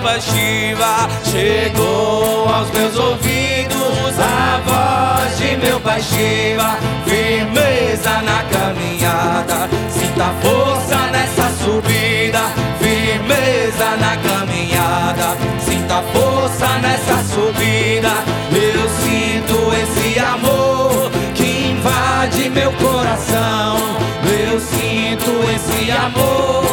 tua Shiva. Chegou aos meus ouvidos a voz de meu pai Shiva. Firmeza na caminhada, sinta força nessa subida. Firmeza na caminhada, sinta força nessa subida. Eu sinto esse amor que invade meu coração. Eu sinto esse amor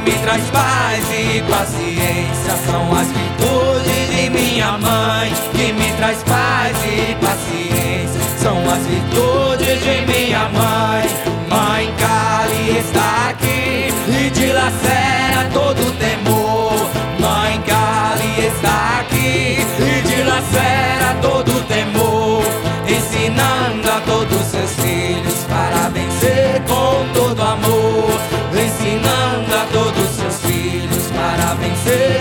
coração e me traz paz e paciência. São as virtudes de minha mãe que me traz paz e paciência. São as virtudes de minha. Mãe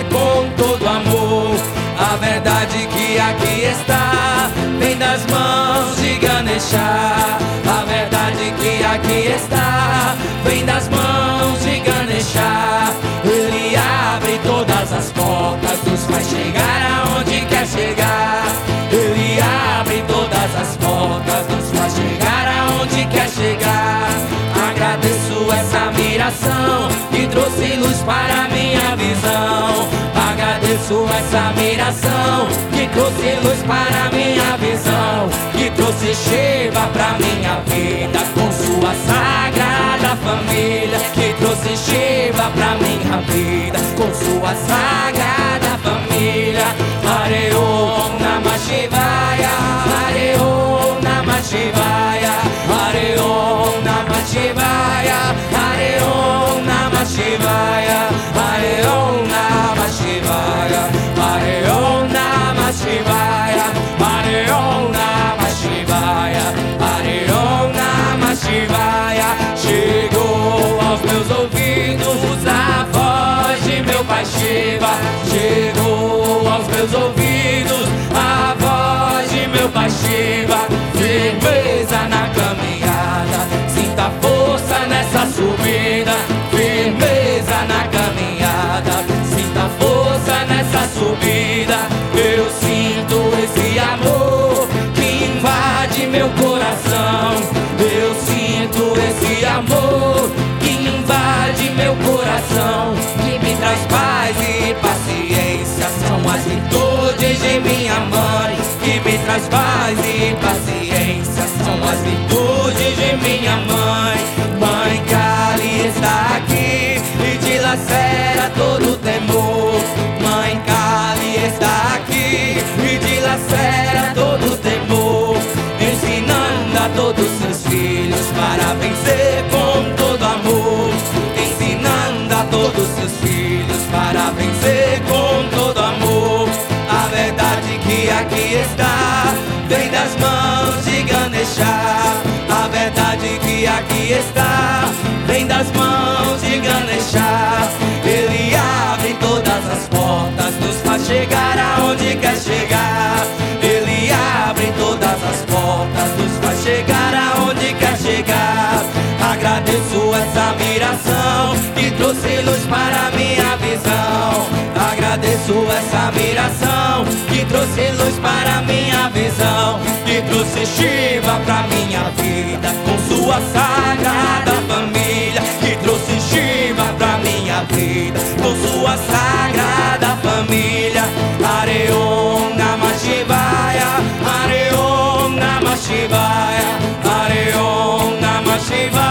com todo amor. A verdade que aqui está vem das mãos de Ganesha. A verdade que aqui está vem das mãos de Ganesha. Ele abre todas as portas, nos faz chegar aonde quer chegar. Ele abre todas as portas, nos faz chegar aonde quer chegar. Agradeço essa admiração que trouxe luz para minha visão. Essa admiração que trouxe luz para minha visão. Que trouxe Shiva pra minha vida com sua sagrada família. Que trouxe Shiva pra minha vida com sua sagrada família. Hare Om Namah Shivaya, Om Namah Shivaya, Hare Om Namah Om Namah Shivaya, Hare Shiva. Firmeza na caminhada, sinta força nessa subida. Firmeza na caminhada, sinta força nessa subida. Eu sinto esse amor que invade meu coração. Eu sinto esse amor que invade meu coração, que me traz paz e paciência. São as virtudes de minha que me traz paz e paciência. São as virtudes de minha mãe. Mãe Kali está aqui e dilacera todo temor. Mãe Kali está aqui e dilacera todo temor, ensinando a todos seus filhos para vencer está vem das mãos de Ganesha. A verdade que aqui está vem das mãos de Ganesha. Ele abre todas as portas, nos faz chegar aonde quer chegar. Ele abre todas as portas, nos faz chegar aonde quer chegar. Agradeço essa admiração que trouxe Essa viração que trouxe luz para minha visão, que trouxe Shiva para minha vida, com sua sagrada família, que trouxe Shiva para minha vida, com sua sagrada família. Areom Namah Shivaya, Areom Namah Shivaya, Areom Namah Shivaya.